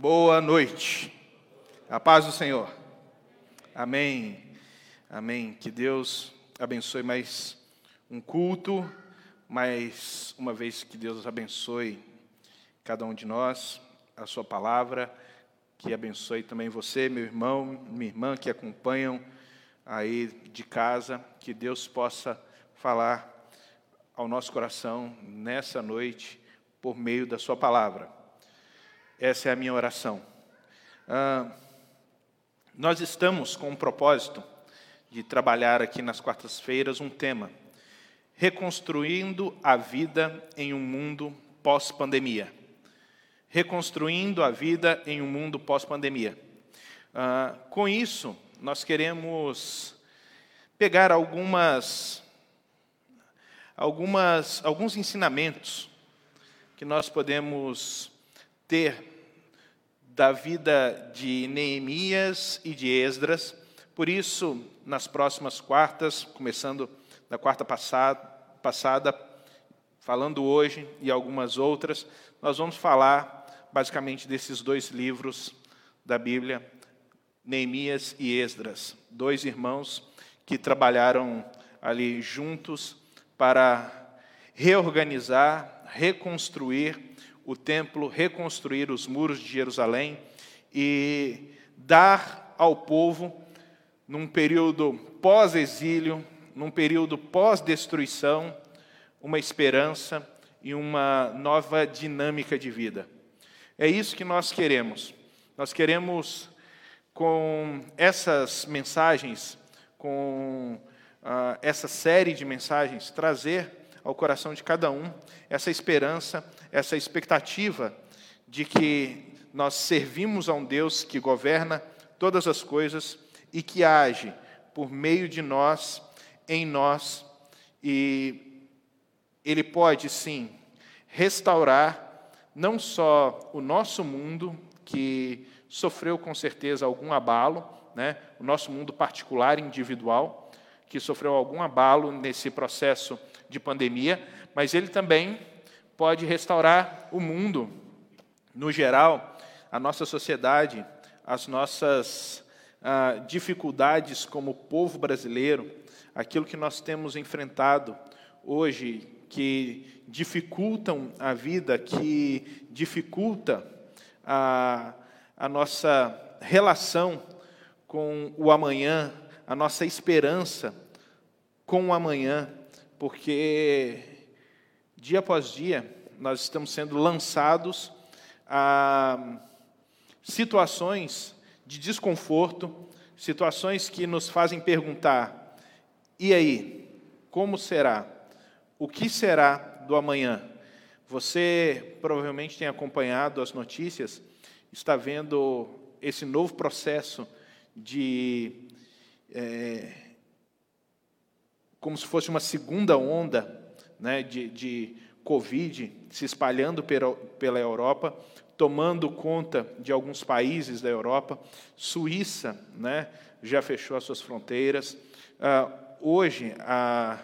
Boa noite. A paz do Senhor. Amém. Amém. Que Deus abençoe mais um culto, mais uma vez que Deus abençoe cada um de nós, a sua palavra, que abençoe também você, meu irmão, minha irmã que acompanham aí de casa, que Deus possa falar ao nosso coração nessa noite por meio da sua palavra. Essa é a minha oração. Ah, nós estamos com o propósito de trabalhar aqui nas quartas-feiras um tema: reconstruindo a vida em um mundo pós-pandemia. Reconstruindo a vida em um mundo pós-pandemia. Ah, com isso, nós queremos pegar algumas, algumas, alguns ensinamentos que nós podemos ter da vida de Neemias e de Esdras. Por isso, nas próximas quartas, começando da quarta passada, passada, falando hoje e algumas outras, nós vamos falar basicamente desses dois livros da Bíblia, Neemias e Esdras, dois irmãos que trabalharam ali juntos para reorganizar, reconstruir o templo, reconstruir os muros de Jerusalém e dar ao povo, num período pós-exílio, num período pós-destruição, uma esperança e uma nova dinâmica de vida. É isso que nós queremos. Nós queremos, com essas mensagens, com uh, essa série de mensagens, trazer ao coração de cada um essa esperança, essa expectativa de que nós servimos a um Deus que governa todas as coisas e que age por meio de nós, em nós, e Ele pode sim restaurar não só o nosso mundo, que sofreu com certeza algum abalo, né? o nosso mundo particular, individual, que sofreu algum abalo nesse processo de pandemia, mas ele também pode restaurar o mundo. No geral, a nossa sociedade, as nossas ah, dificuldades como povo brasileiro, aquilo que nós temos enfrentado hoje, que dificultam a vida, que dificulta a, a nossa relação com o amanhã, a nossa esperança com o amanhã, porque dia após dia nós estamos sendo lançados a situações de desconforto, situações que nos fazem perguntar: e aí, como será? O que será do amanhã? Você provavelmente tem acompanhado as notícias, está vendo esse novo processo de é, como se fosse uma segunda onda né, de, de Covid se espalhando pela Europa, tomando conta de alguns países da Europa. Suíça né, já fechou as suas fronteiras. Uh, hoje, a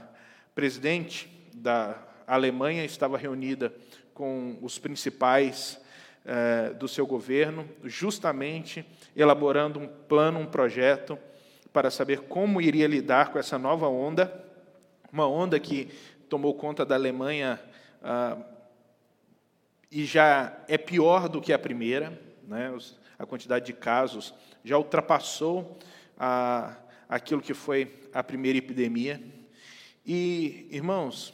presidente da Alemanha estava reunida com os principais uh, do seu governo, justamente elaborando um plano, um projeto para saber como iria lidar com essa nova onda, uma onda que tomou conta da Alemanha ah, e já é pior do que a primeira, né? a quantidade de casos já ultrapassou a, aquilo que foi a primeira epidemia. E, irmãos,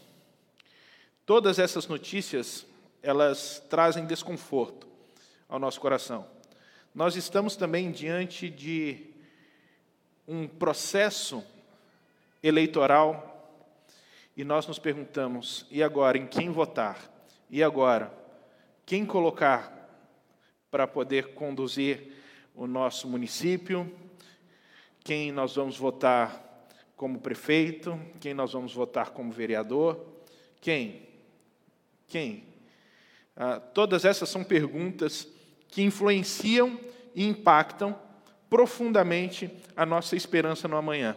todas essas notícias, elas trazem desconforto ao nosso coração. Nós estamos também diante de um processo eleitoral e nós nos perguntamos: e agora, em quem votar? E agora, quem colocar para poder conduzir o nosso município? Quem nós vamos votar como prefeito? Quem nós vamos votar como vereador? Quem? Quem? Ah, todas essas são perguntas que influenciam e impactam profundamente a nossa esperança no amanhã.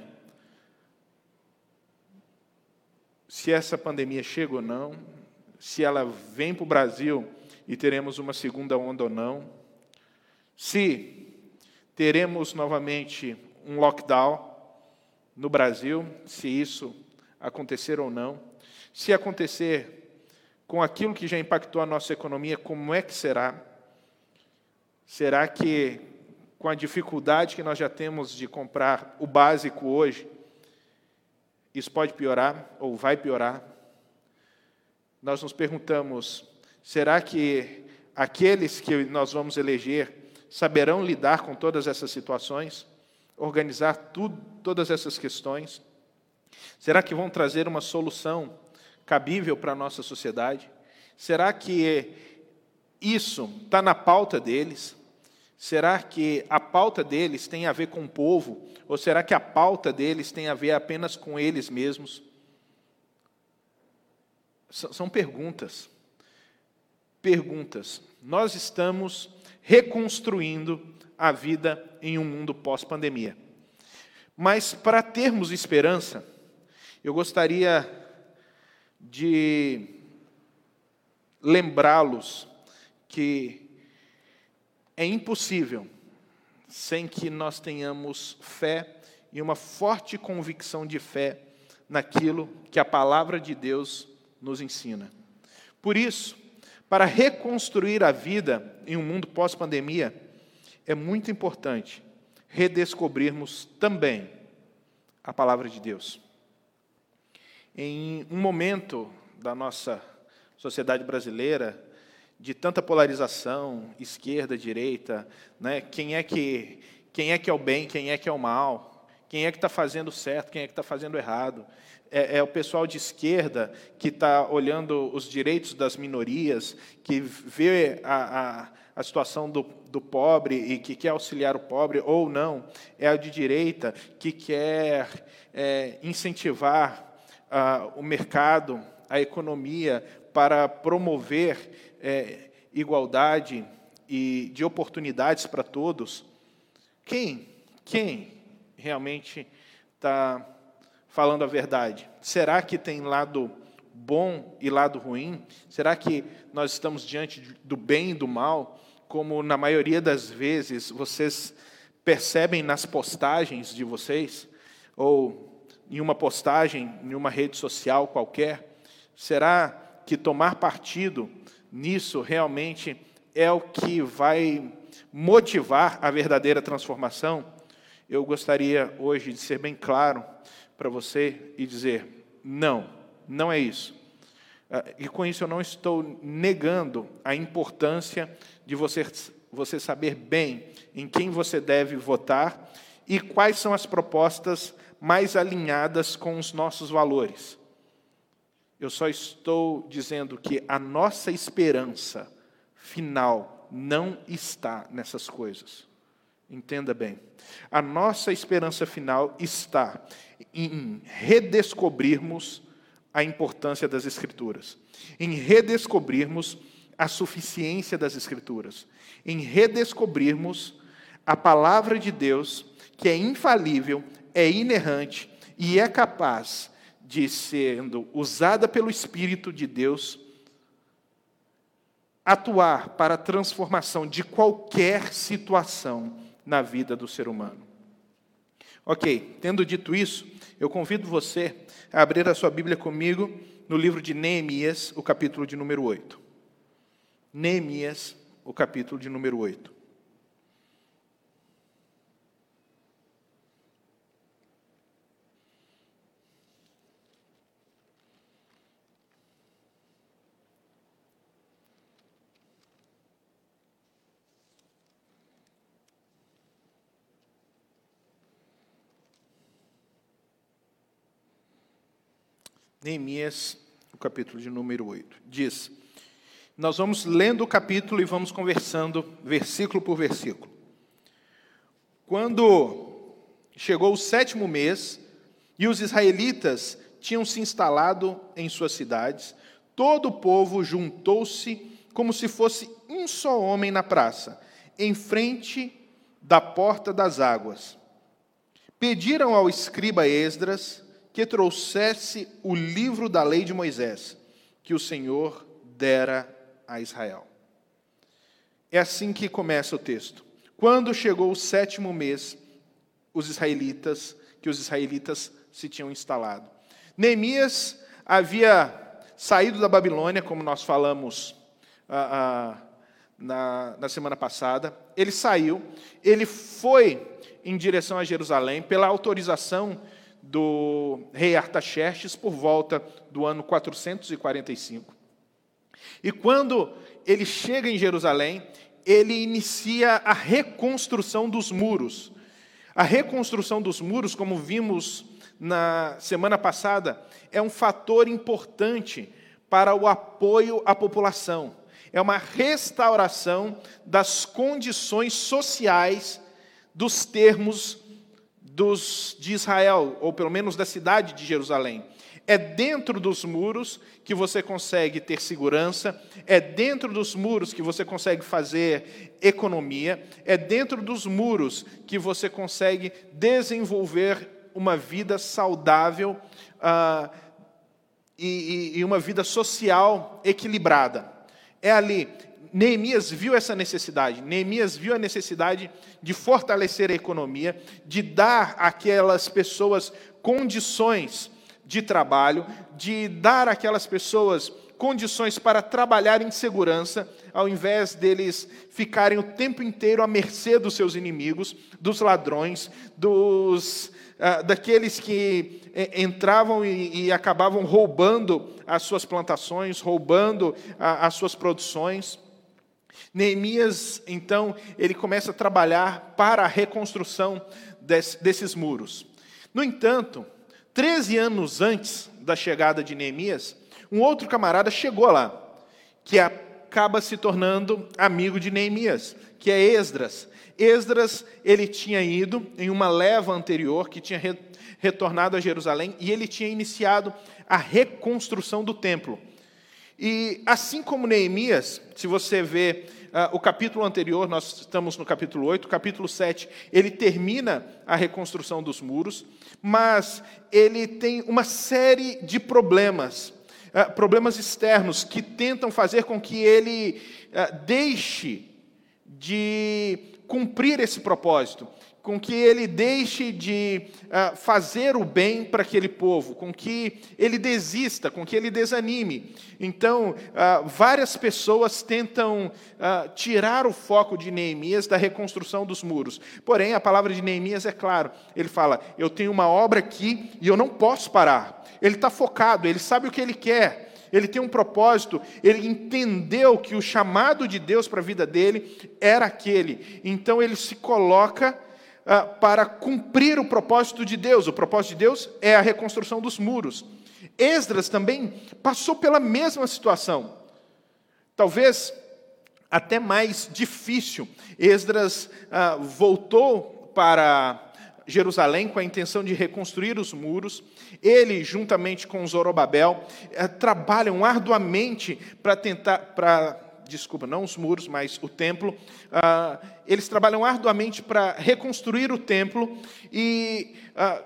Se essa pandemia chega ou não, se ela vem para o Brasil e teremos uma segunda onda ou não, se teremos novamente um lockdown no Brasil, se isso acontecer ou não. Se acontecer com aquilo que já impactou a nossa economia, como é que será? Será que com a dificuldade que nós já temos de comprar o básico hoje, isso pode piorar ou vai piorar? Nós nos perguntamos: será que aqueles que nós vamos eleger saberão lidar com todas essas situações? organizar tudo, todas essas questões? Será que vão trazer uma solução cabível para a nossa sociedade? Será que isso está na pauta deles? Será que a pauta deles tem a ver com o povo? Ou será que a pauta deles tem a ver apenas com eles mesmos? São perguntas. Perguntas. Nós estamos reconstruindo a vida em um mundo pós-pandemia. Mas para termos esperança, eu gostaria de lembrá-los que é impossível sem que nós tenhamos fé e uma forte convicção de fé naquilo que a palavra de Deus nos ensina. Por isso, para reconstruir a vida em um mundo pós-pandemia, é muito importante redescobrirmos também a palavra de Deus. Em um momento da nossa sociedade brasileira, de tanta polarização, esquerda, direita, né? quem, é que, quem é que é o bem, quem é que é o mal, quem é que está fazendo certo, quem é que está fazendo errado. É, é, o pessoal de esquerda que está olhando os direitos das minorias, que vê a, a a situação do, do pobre e que quer auxiliar o pobre, ou não, é a de direita que quer é, incentivar ah, o mercado, a economia, para promover é, igualdade e de oportunidades para todos. Quem, quem realmente está falando a verdade? Será que tem lado bom e lado ruim? Será que nós estamos diante do bem e do mal? como na maioria das vezes vocês percebem nas postagens de vocês, ou em uma postagem em uma rede social qualquer, será que tomar partido nisso realmente é o que vai motivar a verdadeira transformação? Eu gostaria hoje de ser bem claro para você e dizer: não, não é isso. Ah, e com isso eu não estou negando a importância de você, você saber bem em quem você deve votar e quais são as propostas mais alinhadas com os nossos valores. Eu só estou dizendo que a nossa esperança final não está nessas coisas. Entenda bem. A nossa esperança final está em redescobrirmos a importância das Escrituras, em redescobrirmos a suficiência das Escrituras, em redescobrirmos a palavra de Deus, que é infalível, é inerrante e é capaz de, sendo usada pelo Espírito de Deus, atuar para a transformação de qualquer situação na vida do ser humano. Ok, tendo dito isso, eu convido você a abrir a sua Bíblia comigo no livro de Neemias, o capítulo de número 8. Neemias, o capítulo de número 8. Neemias, o capítulo de número 8. Diz: nós vamos lendo o capítulo e vamos conversando versículo por versículo. Quando chegou o sétimo mês e os israelitas tinham se instalado em suas cidades, todo o povo juntou-se como se fosse um só homem na praça, em frente da porta das águas. Pediram ao escriba Esdras que trouxesse o livro da lei de Moisés, que o Senhor dera a Israel. É assim que começa o texto. quando chegou o sétimo mês, os israelitas, que os israelitas se tinham instalado. Neemias havia saído da Babilônia, como nós falamos ah, ah, na, na semana passada. Ele saiu, ele foi em direção a Jerusalém pela autorização do rei Artaxerxes por volta do ano 445. E quando ele chega em Jerusalém, ele inicia a reconstrução dos muros. A reconstrução dos muros, como vimos na semana passada, é um fator importante para o apoio à população. É uma restauração das condições sociais dos termos dos, de Israel, ou pelo menos da cidade de Jerusalém. É dentro dos muros que você consegue ter segurança, é dentro dos muros que você consegue fazer economia, é dentro dos muros que você consegue desenvolver uma vida saudável ah, e, e uma vida social equilibrada. É ali. Neemias viu essa necessidade. Neemias viu a necessidade de fortalecer a economia, de dar àquelas pessoas condições de trabalho, de dar àquelas pessoas condições para trabalhar em segurança, ao invés deles ficarem o tempo inteiro à mercê dos seus inimigos, dos ladrões, dos uh, daqueles que eh, entravam e, e, acabavam roubando as suas plantações, roubando uh, as suas produções. Neemias, então, ele começa a trabalhar para a reconstrução desses muros. No entanto, 13 anos antes da chegada de Neemias, um outro camarada chegou lá, que acaba se tornando amigo de Neemias, que é Esdras. Esdras, ele tinha ido em uma leva anterior, que tinha retornado a Jerusalém, e ele tinha iniciado a reconstrução do templo. E assim como Neemias, se você vê uh, o capítulo anterior, nós estamos no capítulo 8, capítulo 7, ele termina a reconstrução dos muros, mas ele tem uma série de problemas, uh, problemas externos, que tentam fazer com que ele uh, deixe de cumprir esse propósito com que ele deixe de uh, fazer o bem para aquele povo, com que ele desista, com que ele desanime. Então, uh, várias pessoas tentam uh, tirar o foco de Neemias da reconstrução dos muros. Porém, a palavra de Neemias é claro. Ele fala: Eu tenho uma obra aqui e eu não posso parar. Ele está focado, ele sabe o que ele quer ele tem um propósito, ele entendeu que o chamado de Deus para a vida dele era aquele. Então ele se coloca para cumprir o propósito de Deus. O propósito de Deus é a reconstrução dos muros. Esdras também passou pela mesma situação. Talvez até mais difícil. Esdras ah, voltou para Jerusalém com a intenção de reconstruir os muros. Ele, juntamente com Zorobabel, eh, trabalham arduamente para tentar, para desculpa, não os muros, mas o templo. Ah, eles trabalham arduamente para reconstruir o templo e, ah,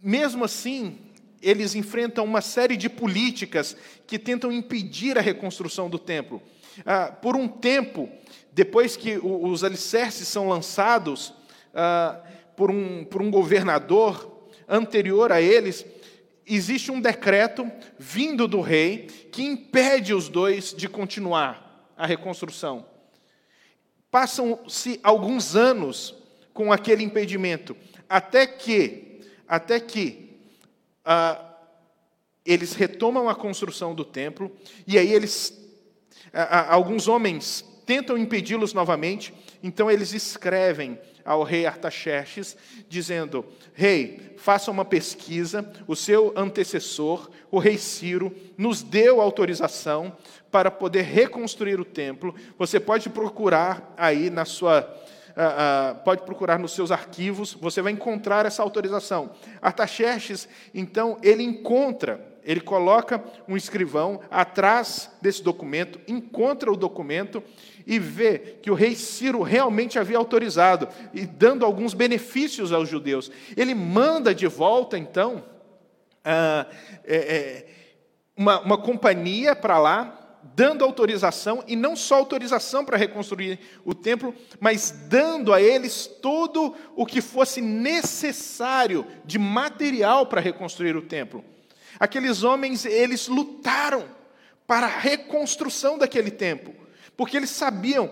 mesmo assim, eles enfrentam uma série de políticas que tentam impedir a reconstrução do templo. Ah, por um tempo, depois que os alicerces são lançados por um, por um governador anterior a eles, existe um decreto vindo do rei que impede os dois de continuar a reconstrução. Passam-se alguns anos com aquele impedimento, até que, até que ah, eles retomam a construção do templo e aí eles, alguns homens tentam impedi-los novamente, então eles escrevem ao rei Artaxerxes, dizendo: Rei, faça uma pesquisa, o seu antecessor, o rei Ciro, nos deu autorização para poder reconstruir o templo. Você pode procurar aí na sua. Uh, uh, pode procurar nos seus arquivos, você vai encontrar essa autorização. Artaxerxes, então, ele encontra ele coloca um escrivão atrás desse documento, encontra o documento e vê que o rei Ciro realmente havia autorizado e dando alguns benefícios aos judeus. Ele manda de volta, então, ah, é, é, uma, uma companhia para lá dando autorização, e não só autorização para reconstruir o templo, mas dando a eles todo o que fosse necessário de material para reconstruir o templo. Aqueles homens, eles lutaram para a reconstrução daquele templo, porque eles sabiam,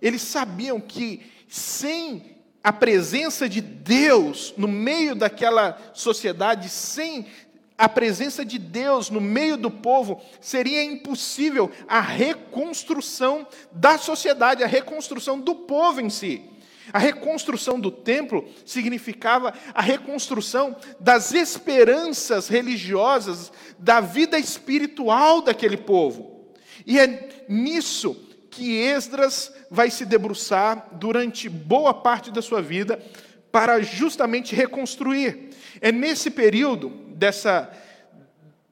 eles sabiam que sem a presença de Deus no meio daquela sociedade, sem a presença de Deus no meio do povo, seria impossível a reconstrução da sociedade, a reconstrução do povo em si. A reconstrução do templo significava a reconstrução das esperanças religiosas, da vida espiritual daquele povo. E é nisso que Esdras vai se debruçar durante boa parte da sua vida para justamente reconstruir. É nesse período dessa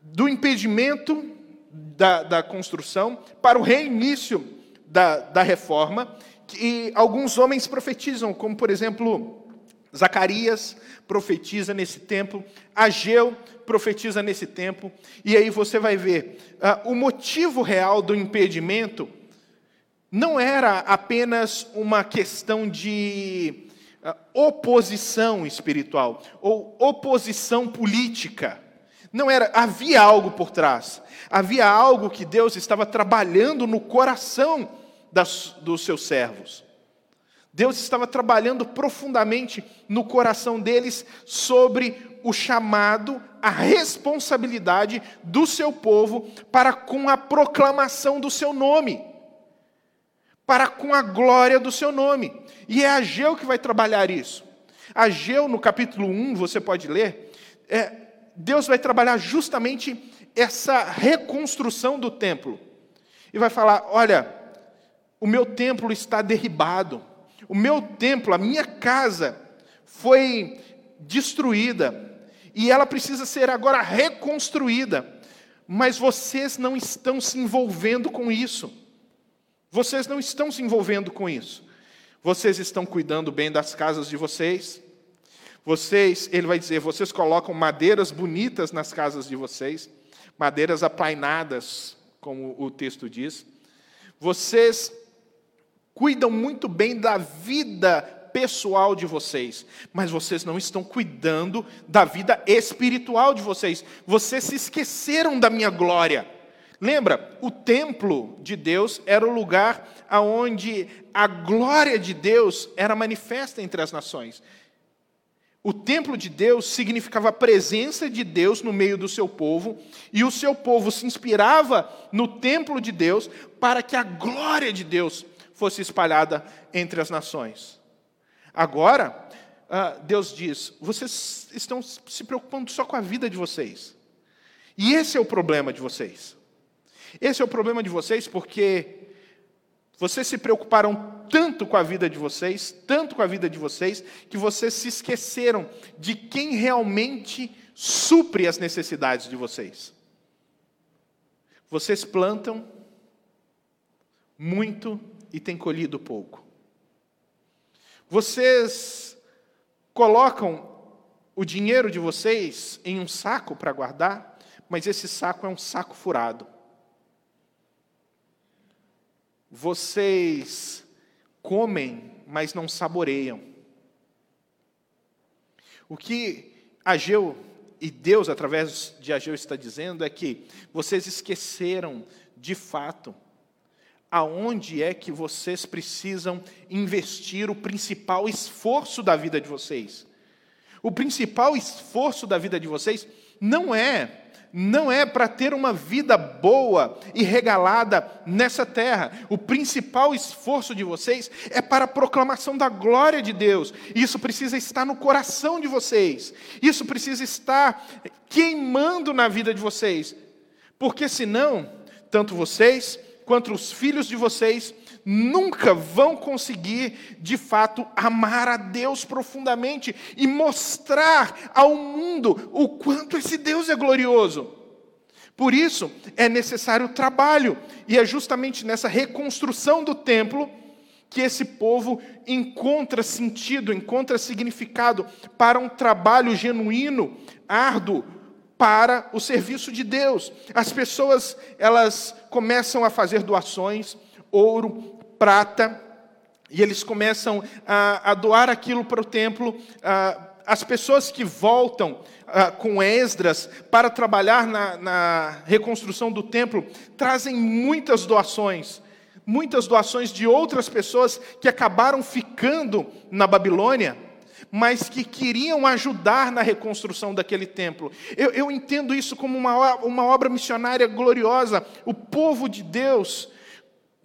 do impedimento da, da construção para o reinício da, da reforma que alguns homens profetizam, como por exemplo Zacarias profetiza nesse tempo, Ageu profetiza nesse tempo, e aí você vai ver uh, o motivo real do impedimento não era apenas uma questão de uh, oposição espiritual ou oposição política. Não era, havia algo por trás. Havia algo que Deus estava trabalhando no coração das, dos seus servos. Deus estava trabalhando profundamente no coração deles sobre o chamado, a responsabilidade do seu povo para com a proclamação do seu nome, para com a glória do seu nome. E é Ageu que vai trabalhar isso. Ageu, no capítulo 1, você pode ler, é, Deus vai trabalhar justamente essa reconstrução do templo. E vai falar: olha, o meu templo está derribado, o meu templo, a minha casa foi destruída e ela precisa ser agora reconstruída. Mas vocês não estão se envolvendo com isso. Vocês não estão se envolvendo com isso. Vocês estão cuidando bem das casas de vocês. Vocês, ele vai dizer, vocês colocam madeiras bonitas nas casas de vocês, madeiras aplainadas, como o texto diz. Vocês cuidam muito bem da vida pessoal de vocês, mas vocês não estão cuidando da vida espiritual de vocês. Vocês se esqueceram da minha glória. Lembra, o templo de Deus era o lugar aonde a glória de Deus era manifesta entre as nações. O templo de Deus significava a presença de Deus no meio do seu povo, e o seu povo se inspirava no templo de Deus para que a glória de Deus fosse espalhada entre as nações. Agora, ah, Deus diz: vocês estão se preocupando só com a vida de vocês. E esse é o problema de vocês. Esse é o problema de vocês porque vocês se preocuparam tanto com a vida de vocês, tanto com a vida de vocês, que vocês se esqueceram de quem realmente supre as necessidades de vocês. Vocês plantam muito e tem colhido pouco. Vocês colocam o dinheiro de vocês em um saco para guardar, mas esse saco é um saco furado. Vocês comem, mas não saboreiam. O que Ageu e Deus, através de Ageu, está dizendo é que vocês esqueceram, de fato, aonde é que vocês precisam investir o principal esforço da vida de vocês. O principal esforço da vida de vocês não é não é para ter uma vida boa e regalada nessa terra. O principal esforço de vocês é para a proclamação da glória de Deus. Isso precisa estar no coração de vocês. Isso precisa estar queimando na vida de vocês. Porque senão, tanto vocês quanto os filhos de vocês nunca vão conseguir, de fato, amar a Deus profundamente e mostrar ao mundo o quanto esse Deus é glorioso. Por isso, é necessário trabalho, e é justamente nessa reconstrução do templo que esse povo encontra sentido, encontra significado para um trabalho genuíno, árduo, para o serviço de Deus. As pessoas, elas começam a fazer doações, ouro, prata, e eles começam a, a doar aquilo para o templo. as pessoas que voltam com Esdras para trabalhar na, na reconstrução do templo trazem muitas doações muitas doações de outras pessoas que acabaram ficando na Babilônia, mas que queriam ajudar na reconstrução daquele templo. Eu, eu entendo isso como uma, uma obra missionária gloriosa. O povo de Deus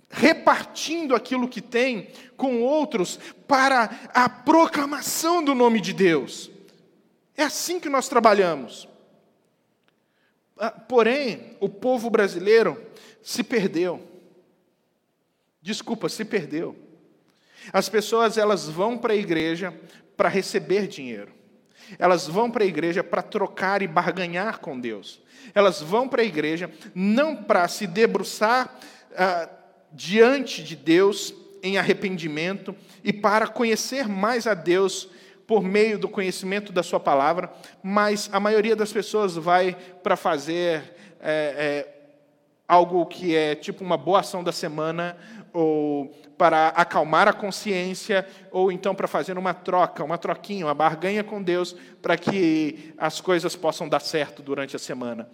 repartindo aquilo que tem com outros para a proclamação do nome de Deus. É assim que nós trabalhamos. Ah, porém, o povo brasileiro se perdeu. Desculpa, se perdeu. As pessoas elas vão para a igreja para receber dinheiro. Elas vão para a igreja para trocar e barganhar com Deus. Elas vão para a igreja não para se debruçar ah, diante de Deus em arrependimento e para conhecer mais a Deus por meio do conhecimento da Sua palavra, mas a maioria das pessoas vai para fazer é, é, algo que é tipo uma boa ação da semana, ou para acalmar a consciência, ou então para fazer uma troca, uma troquinha, uma barganha com Deus, para que as coisas possam dar certo durante a semana.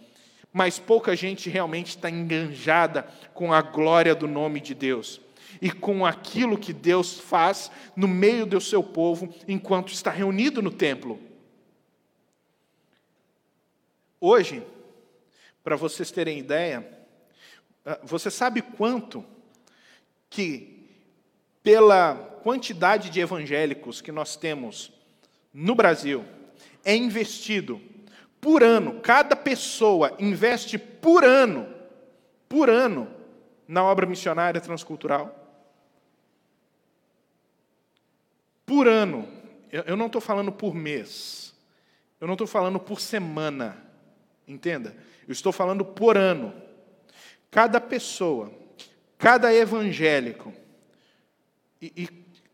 Mas pouca gente realmente está enganjada com a glória do nome de Deus e com aquilo que Deus faz no meio do seu povo enquanto está reunido no templo. Hoje, para vocês terem ideia, ah, você sabe quanto que, pela quantidade de evangélicos que nós temos no Brasil, é investido por ano, cada pessoa investe por ano, por ano, na obra missionária transcultural? Por ano, eu não estou falando por mês, eu não estou falando por semana, entenda? Eu estou falando por ano. Cada pessoa Cada evangélico, e, e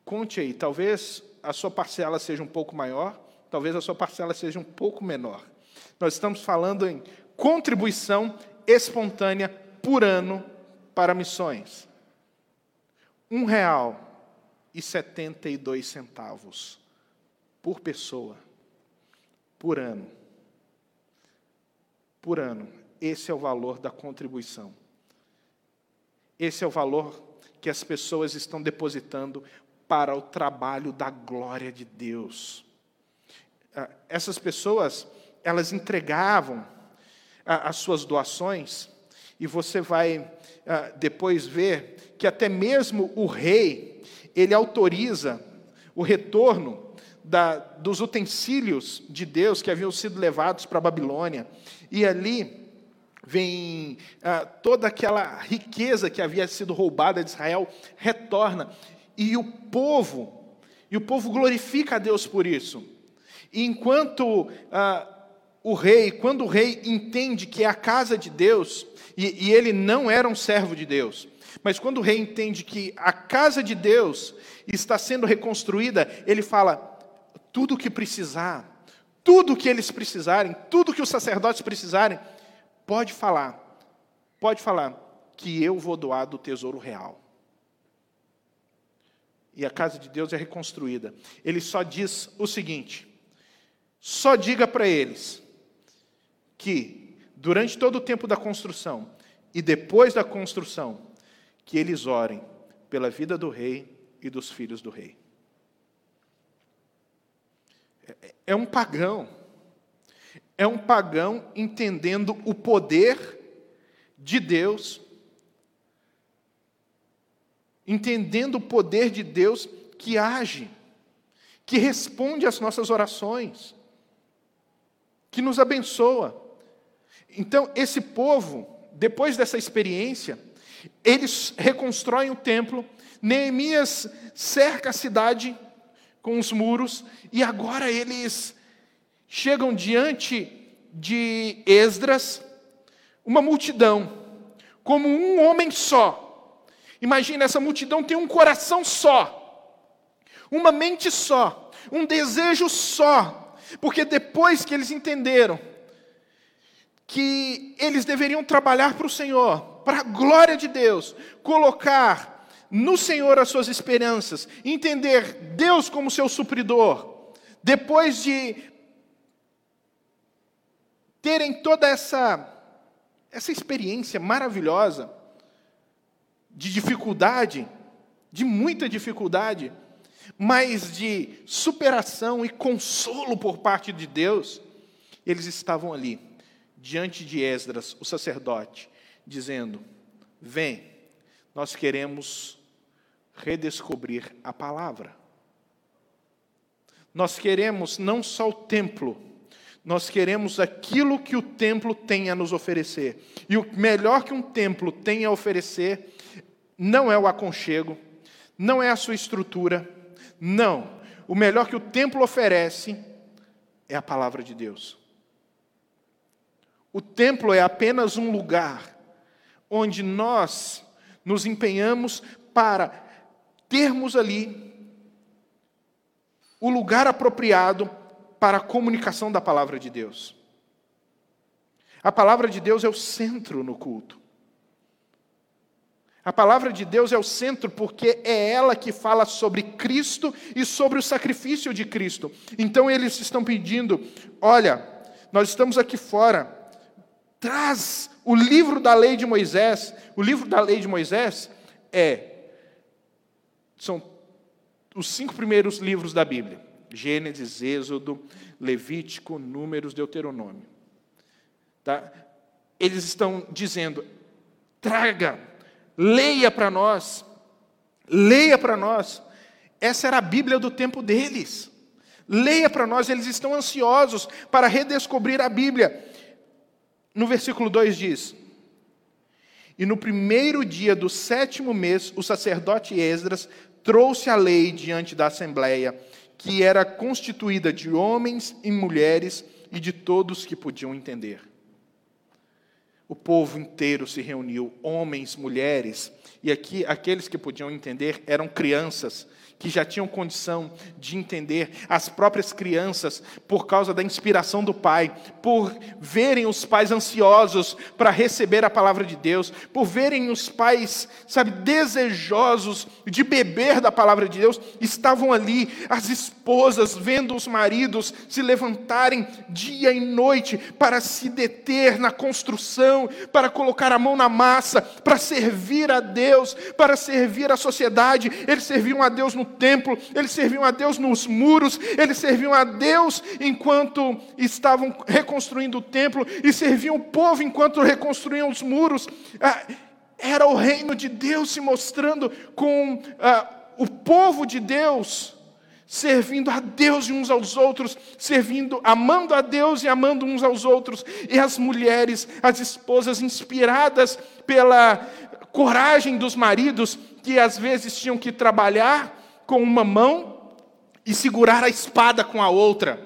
conte aí, talvez a sua parcela seja um pouco maior, talvez a sua parcela seja um pouco menor. Nós estamos falando em contribuição espontânea por ano para missões. Um real e setenta e dois centavos por pessoa, por ano. Por ano. Esse é o valor da contribuição. Esse é o valor que as pessoas estão depositando para o trabalho da glória de Deus. Ah, essas pessoas, elas entregavam ah, as suas doações, e você vai ah, depois ver que até mesmo o rei, ele autoriza o retorno da, dos utensílios de Deus que haviam sido levados para a Babilônia. E ali vem ah, toda aquela riqueza que havia sido roubada de Israel retorna e o povo e o povo glorifica a Deus por isso. E enquanto ah, o rei, quando o rei entende que é a casa de Deus e, e ele não era um servo de Deus, mas quando o rei entende que a casa de Deus está sendo reconstruída, ele fala tudo o que precisar, tudo o que eles precisarem, tudo que os sacerdotes precisarem, Pode falar, pode falar que eu vou doar do tesouro real. E a casa de Deus é reconstruída. Ele só diz o seguinte: só diga para eles que durante todo o tempo da construção e depois da construção, que eles orem pela vida do rei e dos filhos do rei. É, é um pagão é um pagão entendendo o poder de Deus, entendendo o poder de Deus que age, que responde às nossas orações, que nos abençoa. Então, esse povo, depois dessa experiência, eles reconstroem o templo, Neemias cerca a cidade com os muros, e agora eles chegam diante de Esdras uma multidão, como um homem só. Imagina, essa multidão tem um coração só, uma mente só, um desejo só, porque depois que eles entenderam que eles deveriam trabalhar para o Senhor, para a glória de Deus, colocar no Senhor as suas esperanças, entender Deus como seu supridor. Depois de terem toda essa essa experiência maravilhosa de dificuldade, de muita dificuldade, mas de superação e consolo por parte de Deus, eles estavam ali, diante de Esdras, o sacerdote, dizendo: Vem, nós queremos redescobrir a palavra. Nós queremos não só o templo, nós queremos aquilo que o templo tem a nos oferecer. E o melhor que um templo tem a oferecer não é o aconchego, não é a sua estrutura, não. O melhor que o templo oferece é a palavra de Deus. O templo é apenas um lugar onde nós nos empenhamos para termos ali o lugar apropriado para a comunicação da palavra de Deus. A palavra de Deus é o centro no culto. A palavra de Deus é o centro porque é ela que fala sobre Cristo e sobre o sacrifício de Cristo. Então eles estão pedindo: olha, nós estamos aqui fora, traz o livro da lei de Moisés. O livro da lei de Moisés é são os cinco primeiros livros da Bíblia. Gênesis, Êxodo, Levítico, Números, Deuteronômio. Tá? Eles estão dizendo: traga, leia para nós, leia para nós. Essa era a Bíblia do tempo deles. Leia para nós, eles estão ansiosos para redescobrir a Bíblia. No versículo 2 diz: E no primeiro dia do sétimo mês, o sacerdote Esdras trouxe a lei diante da assembleia que era constituída de homens e mulheres e de todos que podiam entender. O povo inteiro se reuniu, homens, mulheres, e aqui aqueles que podiam entender eram crianças, que já tinham condição de entender, as próprias crianças, por causa da inspiração do pai, por verem os pais ansiosos para receber a palavra de Deus, por verem os pais, sabe, desejosos de beber da palavra de Deus, estavam ali, as esposas vendo os maridos se levantarem dia e noite para se deter na construção, para colocar a mão na massa, para servir a Deus, para servir a sociedade, eles serviam a Deus no templo, eles serviam a Deus nos muros, eles serviam a Deus enquanto estavam reconstruindo o templo e serviam o povo enquanto reconstruíam os muros. Ah, era o reino de Deus se mostrando com ah, o povo de Deus servindo a Deus e uns aos outros, servindo, amando a Deus e amando uns aos outros, e as mulheres, as esposas inspiradas pela coragem dos maridos que às vezes tinham que trabalhar com uma mão e segurar a espada com a outra,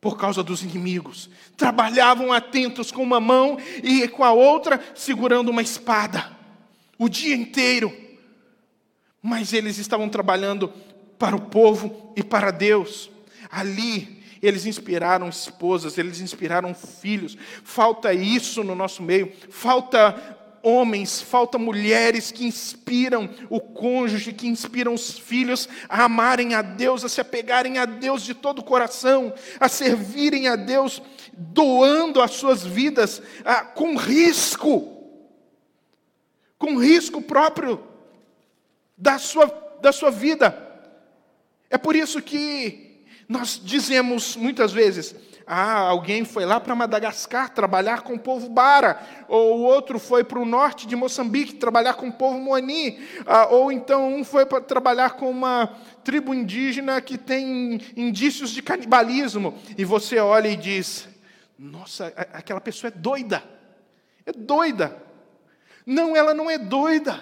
por causa dos inimigos. Trabalhavam atentos com uma mão e com a outra segurando uma espada, o dia inteiro. Mas eles estavam trabalhando para o povo e para Deus. Ali, eles inspiraram esposas, eles inspiraram filhos. Falta isso no nosso meio, falta homens, falta mulheres que inspiram o cônjuge, que inspiram os filhos a amarem a Deus, a se apegarem a Deus de todo o coração, a servirem a Deus, doando as suas vidas ah, com risco, com risco próprio da sua, da sua vida. É por isso que nós dizemos muitas vezes, ah, alguém foi lá para Madagascar trabalhar com o povo Bara, ou o outro foi para o norte de Moçambique trabalhar com o povo Moani, ah, ou então um foi para trabalhar com uma tribo indígena que tem indícios de canibalismo, e você olha e diz: nossa, aquela pessoa é doida, é doida. Não, ela não é doida,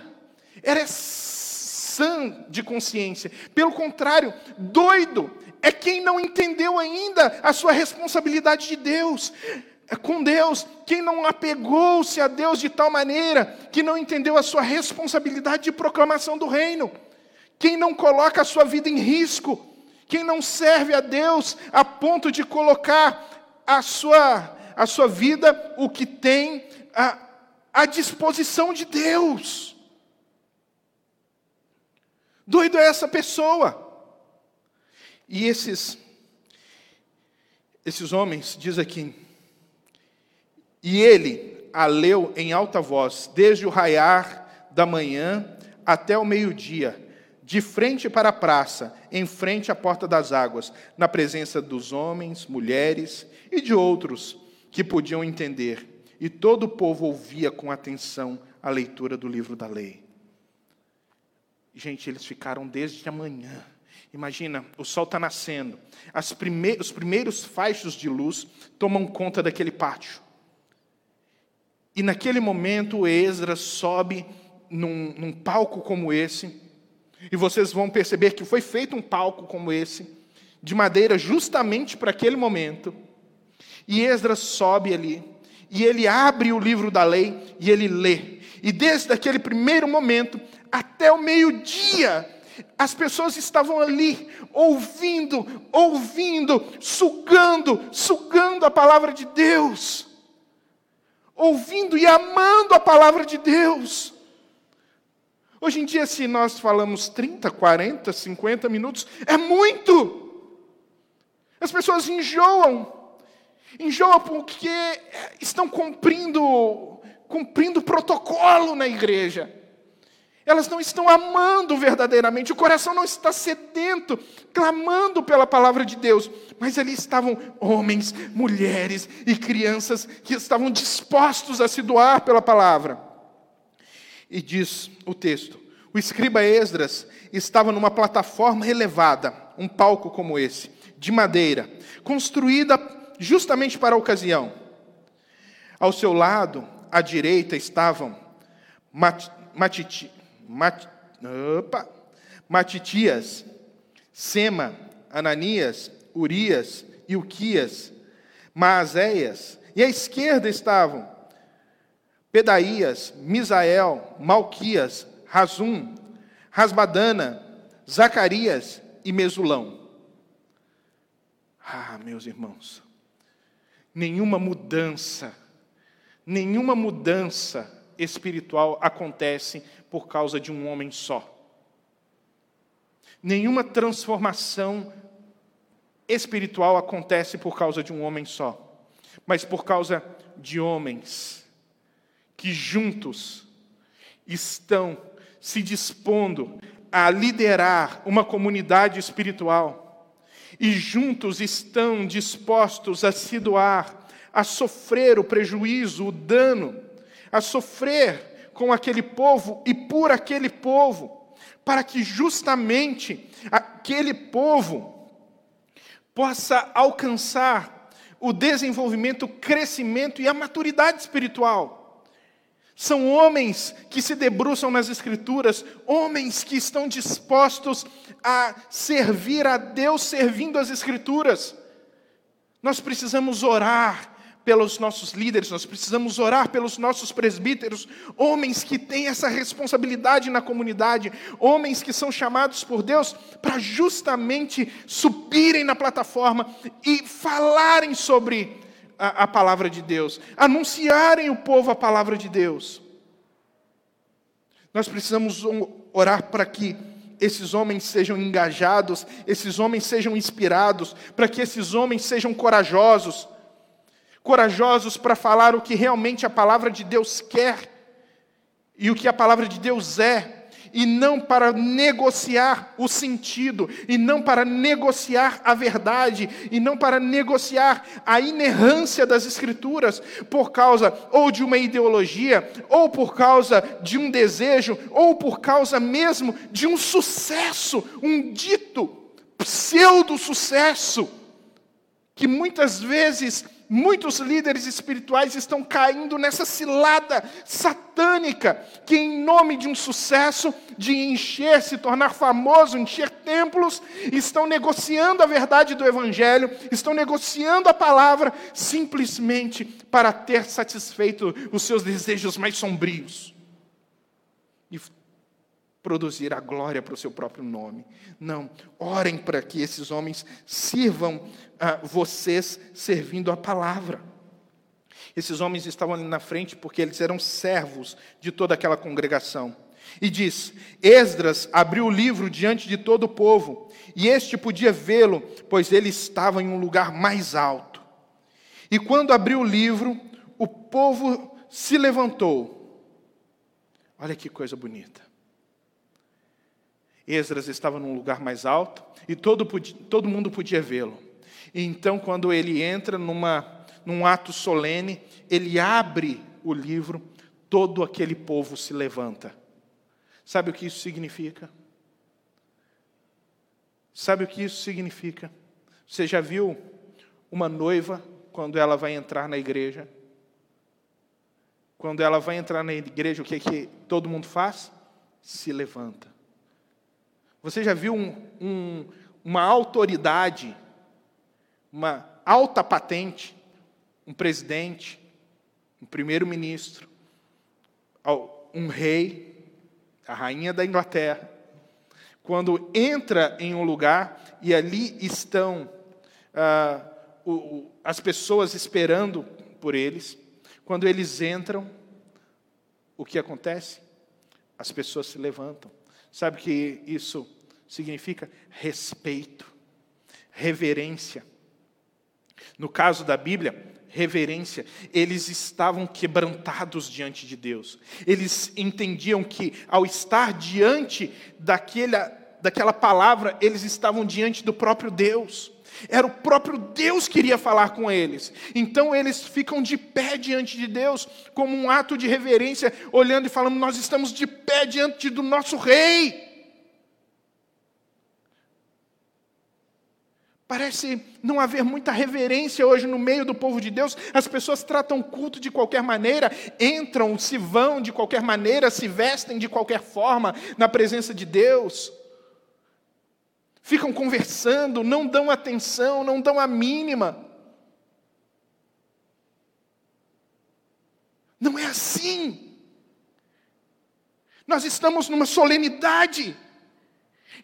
ela é sã de consciência, pelo contrário, doido é quem não entendeu ainda a sua responsabilidade de Deus, é com Deus, quem não apegou-se a Deus de tal maneira que não entendeu a sua responsabilidade de proclamação do reino, quem não coloca a sua vida em risco, quem não serve a Deus a ponto de colocar a sua, a sua vida o que tem a disposição de Deus. Doido é essa pessoa. E esses esses homens diz aqui, e ele a leu em alta voz, desde o raiar da manhã até o meio-dia, de frente para a praça, em frente à porta das águas, na presença dos homens, mulheres e de outros que podiam entender. E todo o povo ouvia com atenção a leitura do livro da lei. Gente, eles ficaram desde a manhã. Imagina, o sol está nascendo. Prime os primeiros faixos de luz tomam conta daquele pátio. E naquele momento, Esdras sobe num, num palco como esse e vocês vão perceber que foi feito um palco como esse, de madeira, justamente para aquele momento. E Esdras sobe ali, e ele abre o livro da lei e ele lê. E desde aquele primeiro momento até o meio-dia, as pessoas estavam ali, ouvindo, ouvindo, sugando, sugando a palavra de Deus, ouvindo e amando a palavra de Deus. Hoje em dia, se nós falamos 30, 40, 50 minutos, é muito. As pessoas enjoam. Enjoam porque estão cumprindo, cumprindo protocolo na igreja. Elas não estão amando verdadeiramente, o coração não está sedento, clamando pela palavra de Deus. Mas ali estavam homens, mulheres e crianças que estavam dispostos a se doar pela palavra. E diz o texto: o escriba Esdras estava numa plataforma elevada, um palco como esse, de madeira, construída justamente para a ocasião. Ao seu lado, à direita, estavam Mat, Matiti, Mat, opa, Matitias, Sema, Ananias, Urias, Ilquias, Maazéias, e à esquerda estavam Pedaías, Misael, Malquias, Razum, Rasbadana, Zacarias e Mesulão. Ah, meus irmãos, nenhuma mudança, nenhuma mudança espiritual acontece por causa de um homem só. Nenhuma transformação espiritual acontece por causa de um homem só, mas por causa de homens que juntos estão se dispondo a liderar uma comunidade espiritual e juntos estão dispostos a se doar, a sofrer o prejuízo, o dano, a sofrer com aquele povo e por aquele povo, para que justamente aquele povo possa alcançar o desenvolvimento, o crescimento e a maturidade espiritual. São homens que se debruçam nas Escrituras, homens que estão dispostos a servir a Deus servindo as Escrituras. Nós precisamos orar pelos nossos líderes, nós precisamos orar pelos nossos presbíteros, homens que têm essa responsabilidade na comunidade, homens que são chamados por Deus para justamente subirem na plataforma e falarem sobre a, a palavra de Deus, anunciarem o povo a palavra de Deus. Nós precisamos orar para que esses homens sejam engajados, esses homens sejam inspirados, para que esses homens sejam corajosos, corajosos para falar o que realmente a palavra de Deus quer e o que a palavra de Deus é e não para negociar o sentido, e não para negociar a verdade, e não para negociar a inerrância das Escrituras, por causa ou de uma ideologia, ou por causa de um desejo, ou por causa mesmo de um sucesso, um dito pseudo-sucesso, que muitas vezes Muitos líderes espirituais estão caindo nessa cilada satânica, que em nome de um sucesso, de encher, se tornar famoso, encher templos, estão negociando a verdade do Evangelho, estão negociando a palavra, simplesmente para ter satisfeito os seus desejos mais sombrios. E produzir a glória para o seu próprio nome. Não, orem para que esses homens sirvam vocês servindo a palavra. Esses homens estavam ali na frente porque eles eram servos de toda aquela congregação. E diz: Esdras abriu o livro diante de todo o povo, e este podia vê-lo, pois ele estava em um lugar mais alto. E quando abriu o livro, o povo se levantou. Olha que coisa bonita. Esdras estava num lugar mais alto e todo, todo mundo podia vê-lo. E então, quando ele entra numa, num ato solene, ele abre o livro, todo aquele povo se levanta. Sabe o que isso significa? Sabe o que isso significa? Você já viu uma noiva quando ela vai entrar na igreja? Quando ela vai entrar na igreja, o que, é que todo mundo faz? Se levanta. Você já viu um, um, uma autoridade, uma alta patente, um presidente, um primeiro-ministro, um rei, a rainha da Inglaterra, quando entra em um lugar e ali estão ah, o, o, as pessoas esperando por eles, quando eles entram, o que acontece? As pessoas se levantam. Sabe o que isso significa? Respeito, reverência. No caso da Bíblia, reverência, eles estavam quebrantados diante de Deus. Eles entendiam que, ao estar diante daquela, daquela palavra, eles estavam diante do próprio Deus. Era o próprio Deus que queria falar com eles. Então eles ficam de pé diante de Deus, como um ato de reverência, olhando e falando: Nós estamos de pé diante do nosso Rei. Parece não haver muita reverência hoje no meio do povo de Deus. As pessoas tratam culto de qualquer maneira, entram, se vão de qualquer maneira, se vestem de qualquer forma na presença de Deus. Ficam conversando, não dão atenção, não dão a mínima. Não é assim. Nós estamos numa solenidade.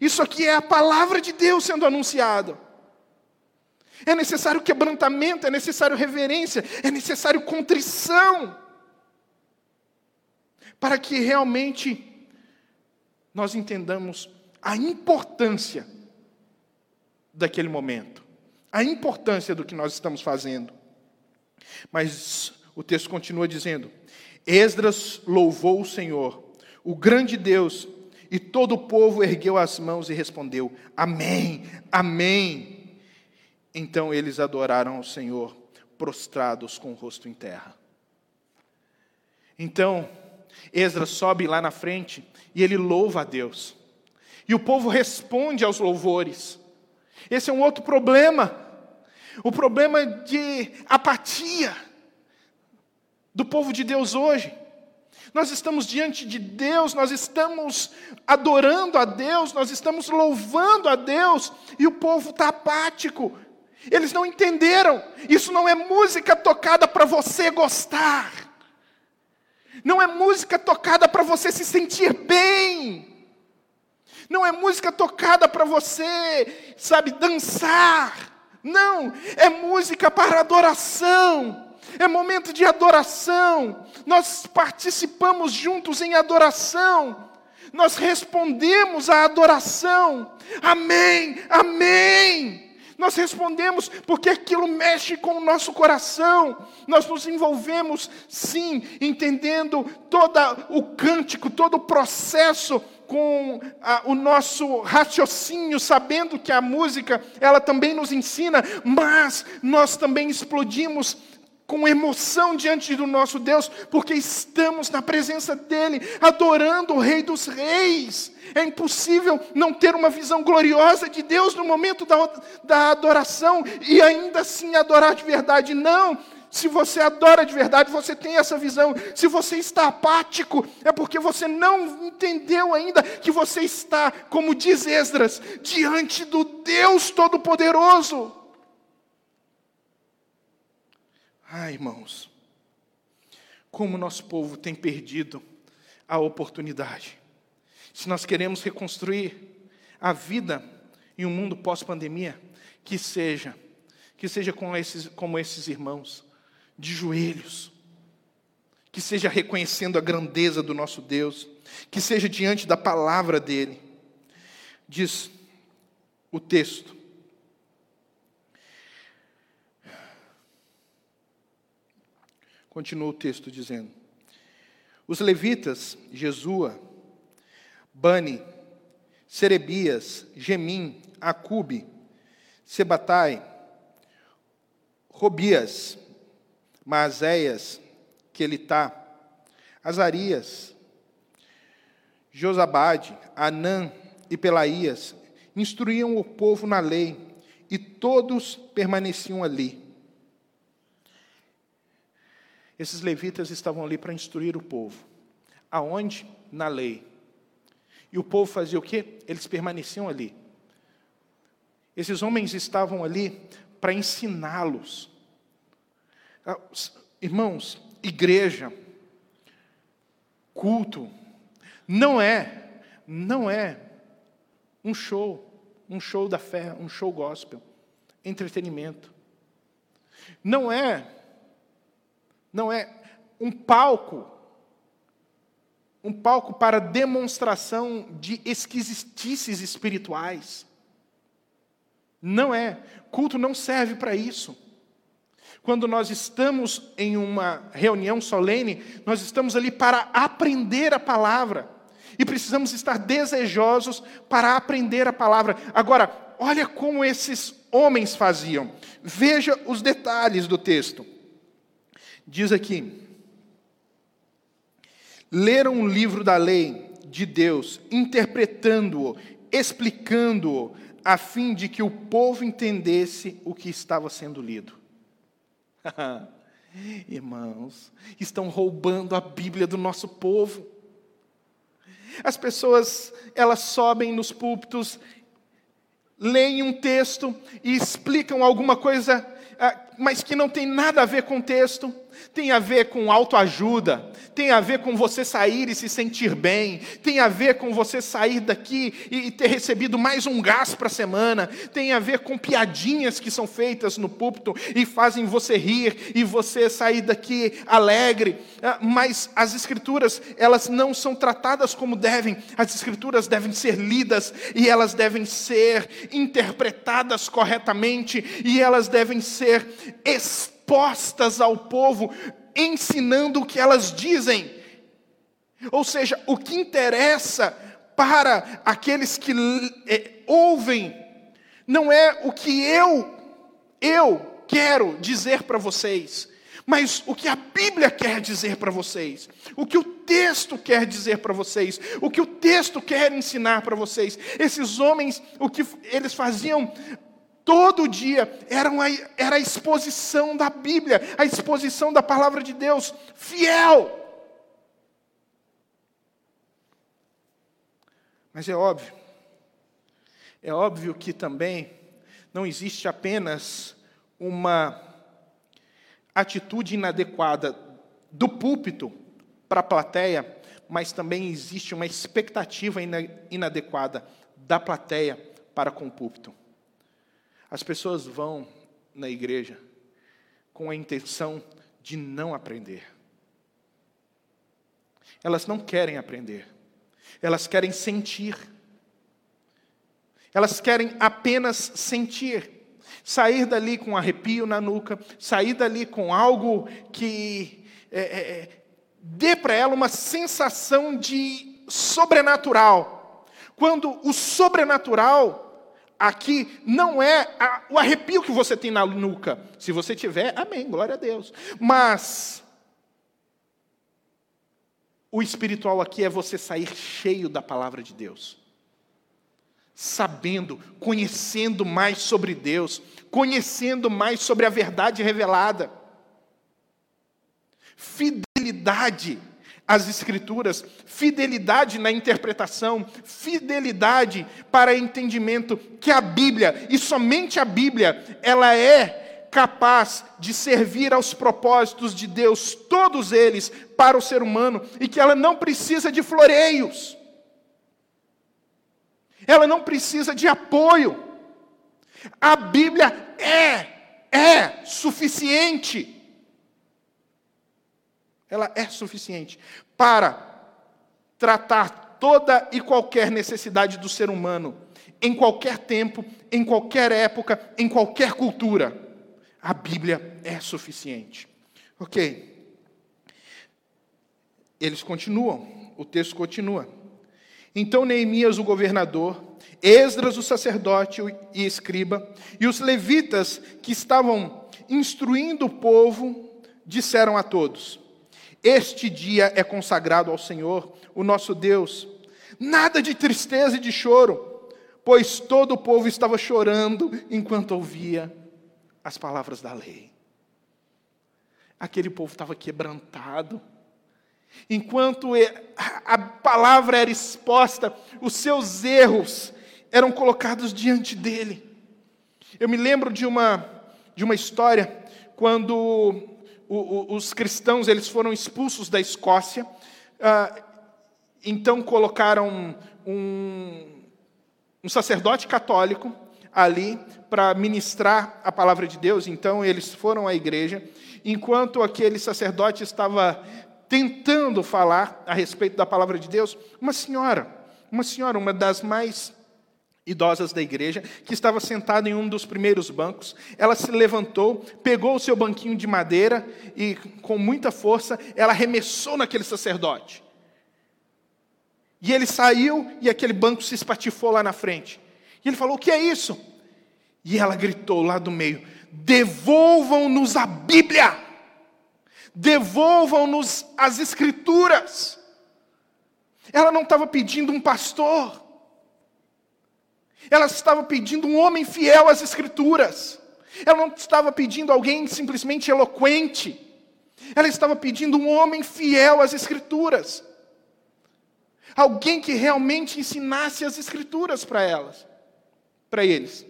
Isso aqui é a palavra de Deus sendo anunciada. É necessário quebrantamento, é necessário reverência, é necessário contrição. Para que realmente nós entendamos a importância daquele momento, a importância do que nós estamos fazendo. Mas o texto continua dizendo: Esdras louvou o Senhor, o grande Deus, e todo o povo ergueu as mãos e respondeu: Amém, Amém. Então eles adoraram ao Senhor, prostrados com o rosto em terra. Então, Esdras sobe lá na frente e ele louva a Deus. E o povo responde aos louvores. Esse é um outro problema. O problema de apatia do povo de Deus hoje. Nós estamos diante de Deus, nós estamos adorando a Deus, nós estamos louvando a Deus, e o povo está apático, eles não entenderam. Isso não é música tocada para você gostar. Não é música tocada para você se sentir bem. Não é música tocada para você, sabe, dançar. Não, é música para adoração. É momento de adoração. Nós participamos juntos em adoração. Nós respondemos à adoração. Amém, amém. Nós respondemos porque aquilo mexe com o nosso coração. Nós nos envolvemos, sim, entendendo todo o cântico, todo o processo com a, o nosso raciocínio, sabendo que a música, ela também nos ensina, mas nós também explodimos com emoção diante do nosso Deus, porque estamos na presença dEle, adorando o Rei dos Reis. É impossível não ter uma visão gloriosa de Deus no momento da, da adoração e ainda assim adorar de verdade. Não, se você adora de verdade, você tem essa visão. Se você está apático, é porque você não entendeu ainda que você está, como diz Esdras, diante do Deus Todo-Poderoso. Ah, irmãos, como nosso povo tem perdido a oportunidade. Se nós queremos reconstruir a vida em um mundo pós-pandemia, que seja, que seja com esses, como esses irmãos, de joelhos, que seja reconhecendo a grandeza do nosso Deus, que seja diante da palavra dele. Diz o texto. Continua o texto dizendo: Os levitas, Jesua, Bani, Serebias, Gemim, Acube, Sebatai, Robias, Maazéias, Quelitá, Azarias, Josabade, Anã e Pelaías instruíam o povo na lei, e todos permaneciam ali. Esses levitas estavam ali para instruir o povo. Aonde? Na lei. E o povo fazia o quê? Eles permaneciam ali. Esses homens estavam ali para ensiná-los. Ah, irmãos, igreja, culto, não é, não é um show, um show da fé, um show gospel, entretenimento. Não é, não é um palco, um palco para demonstração de esquisitices espirituais. Não é. Culto não serve para isso. Quando nós estamos em uma reunião solene, nós estamos ali para aprender a palavra. E precisamos estar desejosos para aprender a palavra. Agora, olha como esses homens faziam. Veja os detalhes do texto. Diz aqui: leram o livro da lei de Deus, interpretando-o, explicando-o, a fim de que o povo entendesse o que estava sendo lido. Irmãos, estão roubando a Bíblia do nosso povo. As pessoas, elas sobem nos púlpitos, leem um texto e explicam alguma coisa, ah, mas que não tem nada a ver com o texto tem a ver com autoajuda, tem a ver com você sair e se sentir bem, tem a ver com você sair daqui e ter recebido mais um gás para a semana, tem a ver com piadinhas que são feitas no púlpito e fazem você rir e você sair daqui alegre. Ah, mas as escrituras, elas não são tratadas como devem, as escrituras devem ser lidas e elas devem ser interpretadas corretamente e elas devem ser explicadas expostas ao povo, ensinando o que elas dizem. Ou seja, o que interessa para aqueles que é, ouvem não é o que eu eu quero dizer para vocês, mas o que a Bíblia quer dizer para vocês, o que o texto quer dizer para vocês, o que o texto quer ensinar para vocês. Esses homens, o que eles faziam Todo dia era, uma, era a exposição da Bíblia, a exposição da palavra de Deus, fiel. Mas é óbvio, é óbvio que também não existe apenas uma atitude inadequada do púlpito para a plateia, mas também existe uma expectativa inadequada da plateia para com o púlpito. As pessoas vão na igreja com a intenção de não aprender. Elas não querem aprender. Elas querem sentir. Elas querem apenas sentir. Sair dali com um arrepio na nuca, sair dali com algo que é, é, é dê para ela uma sensação de sobrenatural. Quando o sobrenatural aqui não é a, o arrepio que você tem na nuca. Se você tiver, amém, glória a Deus. Mas o espiritual aqui é você sair cheio da palavra de Deus. Sabendo, conhecendo mais sobre Deus, conhecendo mais sobre a verdade revelada. Fidelidade as Escrituras, fidelidade na interpretação, fidelidade para entendimento que a Bíblia, e somente a Bíblia, ela é capaz de servir aos propósitos de Deus, todos eles, para o ser humano, e que ela não precisa de floreios, ela não precisa de apoio. A Bíblia é, é suficiente. Ela é suficiente para tratar toda e qualquer necessidade do ser humano, em qualquer tempo, em qualquer época, em qualquer cultura. A Bíblia é suficiente. Ok. Eles continuam, o texto continua. Então Neemias, o governador, Esdras, o sacerdote e escriba, e os levitas que estavam instruindo o povo, disseram a todos: Este dia é consagrado ao Senhor, o nosso Deus. Nada de tristeza e de choro, pois todo o povo estava chorando enquanto ouvia as palavras da lei. Aquele povo estava quebrantado Enquanto a palavra era exposta, os seus erros eram colocados diante dele. Eu me lembro de uma, de uma história quando os cristãos eles foram expulsos da Escócia. Ah, então colocaram um, um sacerdote católico ali para ministrar a palavra de Deus. Então eles foram à igreja, enquanto aquele sacerdote estava tentando falar a respeito da palavra de Deus, uma senhora, uma senhora, uma das mais idosas da igreja, que estava sentada em um dos primeiros bancos. Ela se levantou, pegou o seu banquinho de madeira e, com muita força, ela arremessou naquele sacerdote. E ele saiu e aquele banco se espatifou lá na frente. E ele falou: O que é isso? E ela gritou lá do meio: Devolvam-nos a Bíblia devolvam-nos as Escrituras. Ela não estava pedindo um pastor, ela estava pedindo um homem fiel às Escrituras. Ela não estava pedindo alguém simplesmente eloquente, ela estava pedindo um homem fiel às Escrituras. Alguém que realmente ensinasse as Escrituras para elas, para eles.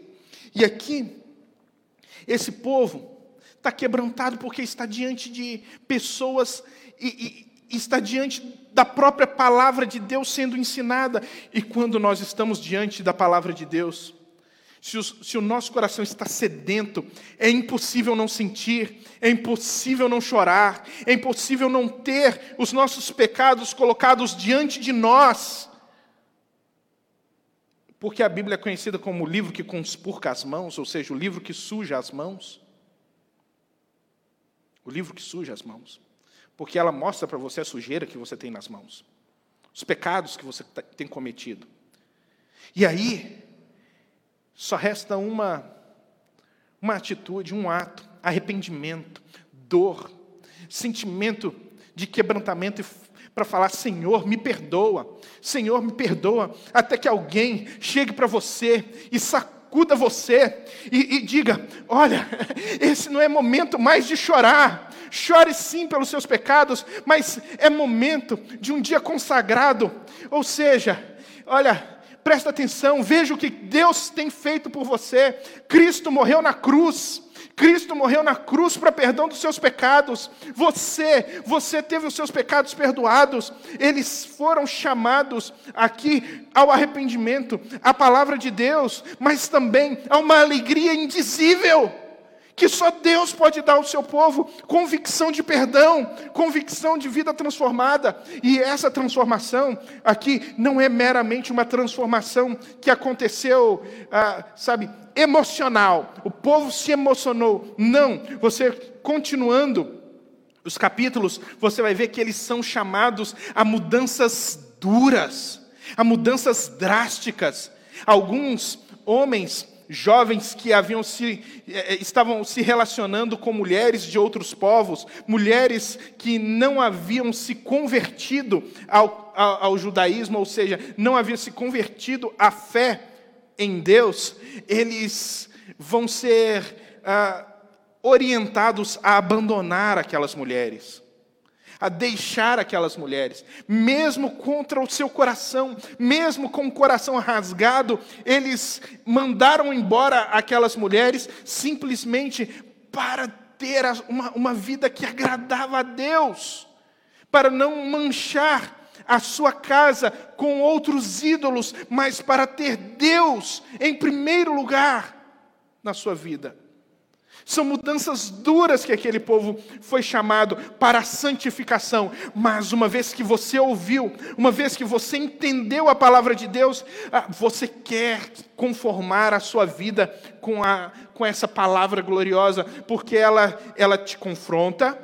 E aqui, esse povo, está quebrantado porque está diante de pessoas e, e está diante da própria palavra de Deus sendo ensinada. E quando nós estamos diante da palavra de Deus, se o, se o, nosso coração está sedento, é impossível não sentir, é impossível não chorar, é impossível não ter os nossos pecados colocados diante de nós. Porque a Bíblia é conhecida como o livro que conspurca as mãos, ou seja, o livro que suja as mãos. O livro que suja as mãos. Porque ela mostra para você a sujeira que você tem nas mãos. Os pecados que você tem cometido. E aí, só resta uma, uma atitude, um ato, arrependimento, dor, sentimento de quebrantamento para falar: Senhor, me perdoa, Senhor, me perdoa, até que alguém chegue para você e sacuda sacuda você e, e diga: olha, esse não é momento mais de chorar. Chore sim pelos seus pecados, mas é momento de um dia consagrado. Ou seja, olha, presta atenção, veja o que Deus tem feito por você. Cristo morreu na cruz. Cristo morreu na cruz para perdão dos seus pecados. Você, você teve os seus pecados perdoados. Eles foram chamados aqui ao arrependimento, à palavra de Deus, mas também a uma alegria indizível que só Deus pode dar ao seu povo convicção de perdão, convicção de vida transformada. E essa transformação aqui não é meramente uma transformação que aconteceu, ah, sabe, emocional. O povo se emocionou. Não, você continuando os capítulos, você vai ver que eles são chamados a mudanças duras, a mudanças drásticas. Alguns homens jovens que haviam se, eh, eh, estavam se relacionando com mulheres de outros povos, mulheres que não haviam se convertido ao, ao, ao judaísmo, ou seja, não haviam se convertido à fé em Deus, eles vão ser ah, orientados a abandonar aquelas mulheres a deixar aquelas mulheres, mesmo contra o seu coração, mesmo com o coração rasgado, eles mandaram embora aquelas mulheres simplesmente para ter uma, uma vida que agradava a Deus, para não manchar a sua casa com outros ídolos, mas para ter Deus em primeiro lugar na sua vida. São mudanças duras que aquele povo foi chamado para a santificação. Mas uma vez que você ouviu, uma vez que você entendeu a palavra de Deus, ah, você quer conformar a sua vida com, a, com essa palavra gloriosa, porque ela, ela te confronta,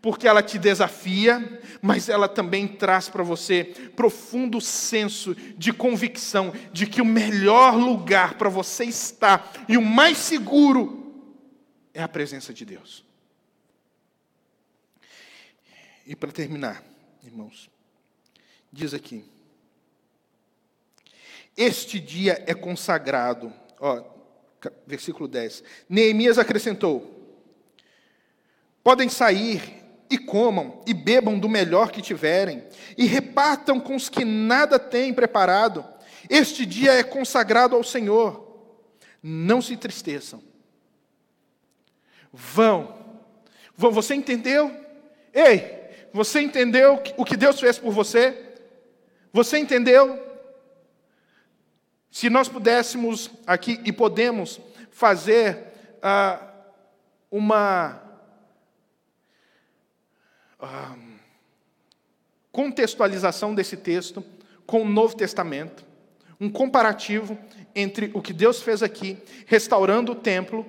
porque ela te desafia, mas ela também traz para você profundo senso de convicção de que o melhor lugar para você estar e o mais seguro é a presença de Deus. E para terminar, irmãos, diz aqui: Este dia é consagrado, ó, versículo 10. Neemias acrescentou: Podem sair e comam e bebam do melhor que tiverem, e repartam com os que nada têm preparado. Este dia é consagrado ao Senhor. Não se entristeçam vão. Você entendeu? Ei, você entendeu o que Deus fez por você? Você entendeu? Se nós pudéssemos aqui, e podemos, fazer ah, uma ah, contextualização desse texto com o Novo Testamento, um comparativo entre o que Deus fez aqui, restaurando o templo,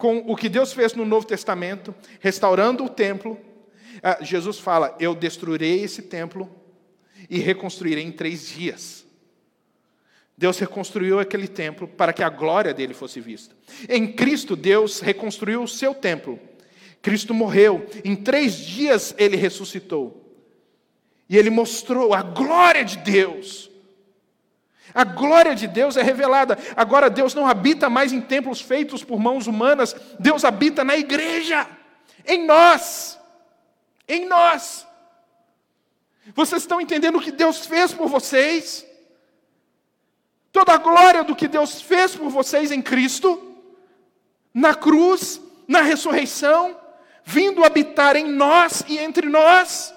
com o que Deus fez no Novo Testamento, restaurando o templo. Ah, Jesus fala: Eu destruirei esse templo e reconstruirei em três dias. Deus reconstruiu aquele templo para que a glória dele fosse vista. Em Cristo, Deus reconstruiu o seu templo. Cristo morreu, em três dias ele ressuscitou. E ele mostrou a glória de Deus a glória de Deus é revelada. Agora, Deus não habita mais em templos feitos por mãos humanas, Deus habita na igreja, em nós. Em nós. Vocês estão entendendo o que Deus fez por vocês? Toda a glória do que Deus fez por vocês em Cristo, na cruz, na ressurreição, vindo habitar em nós e entre nós.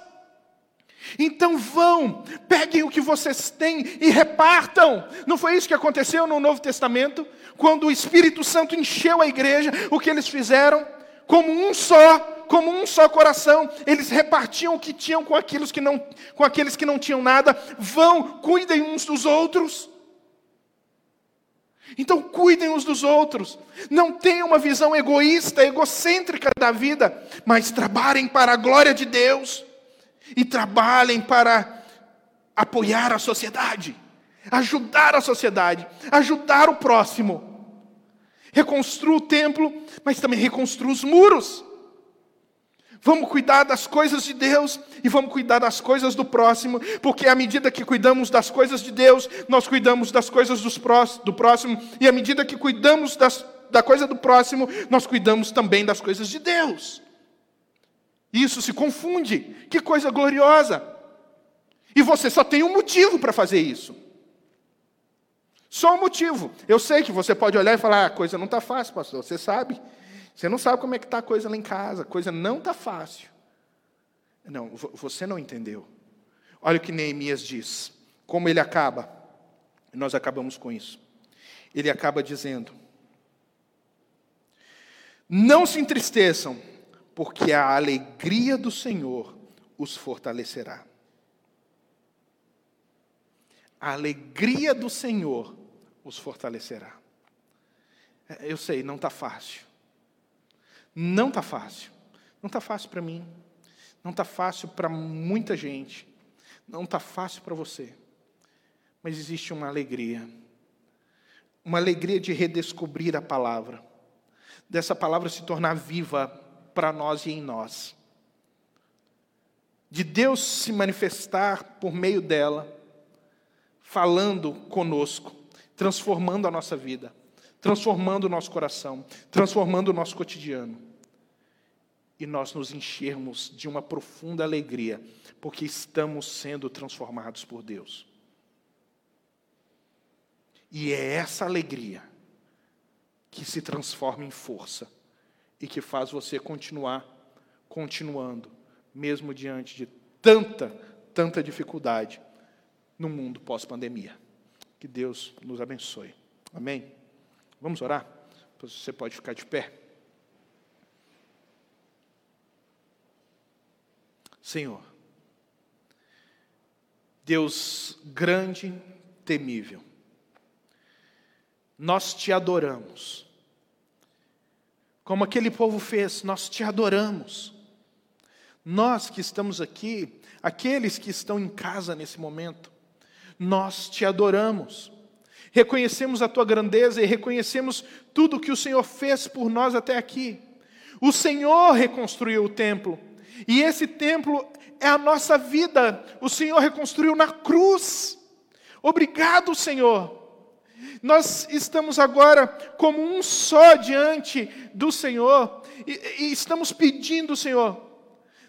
Então vão, peguem o que vocês têm e repartam. Não foi isso que aconteceu no Novo Testamento? Quando o Espírito Santo encheu a igreja, o que eles fizeram? Como um só, como um só coração, eles repartiam o que tinham com aqueles que não, com aqueles que não tinham nada. Vão, cuidem uns dos outros. Então cuidem uns dos outros. Não tenham uma visão egoísta, egocêntrica da vida, mas trabalhem para a glória de Deus e trabalhem para apoiar a sociedade, ajudar a sociedade, ajudar o próximo. Reconstrua o templo, mas também reconstrua os muros. Vamos cuidar das coisas de Deus e vamos cuidar das coisas do próximo, porque à medida que cuidamos das coisas de Deus, nós cuidamos das coisas do próximo, e à medida que cuidamos das, da coisa do próximo, nós cuidamos também das coisas de Deus. Isso se confunde. Que coisa gloriosa. E você só tem um motivo para fazer isso. Só um motivo. Eu sei que você pode olhar e falar: ah, a coisa não está fácil, pastor. Você sabe. Você não sabe como é que está a coisa lá em casa. A coisa não está fácil. Não, você não entendeu. Olha o que Neemias diz. Como ele acaba. Nós acabamos com isso. Ele acaba dizendo: Não se entristeçam porque a alegria do Senhor os fortalecerá. A alegria do Senhor os fortalecerá. É, eu sei, não está fácil. Não está fácil. Não está fácil para mim. Não está fácil para muita gente. Não está fácil para você. Mas existe uma alegria. Uma alegria de redescobrir a palavra. Dessa palavra se tornar viva para nós e em nós. De Deus se manifestar por meio dela, falando conosco, transformando a nossa vida, transformando o nosso coração, transformando o nosso cotidiano. E nós nos enchermos de uma profunda alegria, porque estamos sendo transformados por Deus. E é essa alegria que se transforma em força e que faz você continuar continuando, mesmo diante de tanta, tanta dificuldade no mundo pós-pandemia. Que Deus nos abençoe. Amém? Vamos orar? Você pode ficar de pé. Senhor, Deus grande, temível, nós te adoramos como aquele povo fez, nós te adoramos. Nós que estamos aqui, aqueles que estão em casa nesse momento, nós te adoramos. Reconhecemos a tua grandeza e reconhecemos tudo que o Senhor fez por nós até aqui. O Senhor reconstruiu o templo, e esse templo é a nossa vida. O Senhor reconstruiu na cruz. Obrigado, Senhor. Nós estamos agora como um só diante do Senhor e, e estamos pedindo, Senhor,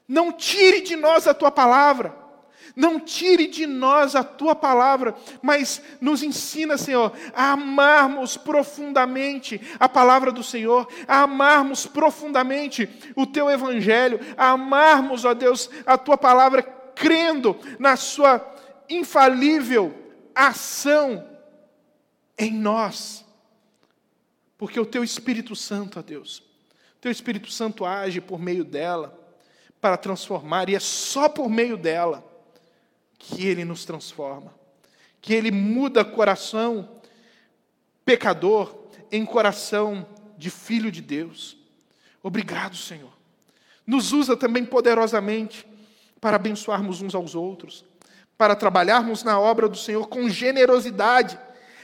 não tire de nós a tua palavra. Não tire de nós a tua palavra, mas nos ensina, Senhor, a amarmos profundamente a palavra do Senhor, a amarmos profundamente o teu evangelho, a amarmos, ó Deus, a tua palavra, crendo na sua infalível ação em nós. Porque o teu Espírito Santo, ó Deus, o teu Espírito Santo age por meio dela para transformar, e é só por meio dela que ele nos transforma, que ele muda coração pecador em coração de filho de Deus. Obrigado, Senhor. Nos usa também poderosamente para abençoarmos uns aos outros, para trabalharmos na obra do Senhor com generosidade,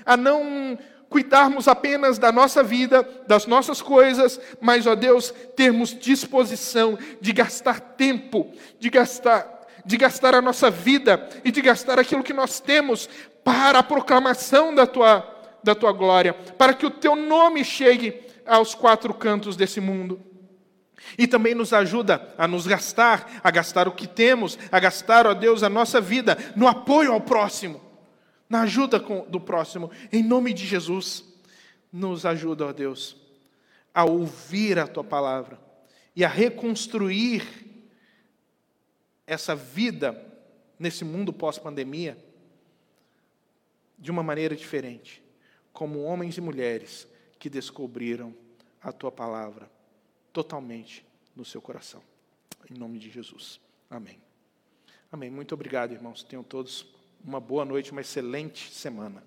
a não cuidarmos apenas da nossa vida, das nossas coisas, mas, ó Deus, termos disposição de gastar tempo, de gastar, de gastar a nossa vida e de gastar aquilo que nós temos para a proclamação da tua, da tua glória, para que o teu nome chegue aos quatro cantos desse mundo. E também nos ajuda a nos gastar, a gastar o que temos, a gastar, ó Deus, a nossa vida no apoio ao próximo na ajuda do próximo, em nome de Jesus. Nos ajuda, ó Deus, a ouvir a tua palavra e a reconstruir essa vida nesse mundo pós-pandemia de uma maneira diferente, como homens e mulheres que descobriram a tua palavra totalmente no seu coração. Em nome de Jesus. Amém. Amém. Muito obrigado, irmãos. Tenham todos uma boa noite, uma excelente semana.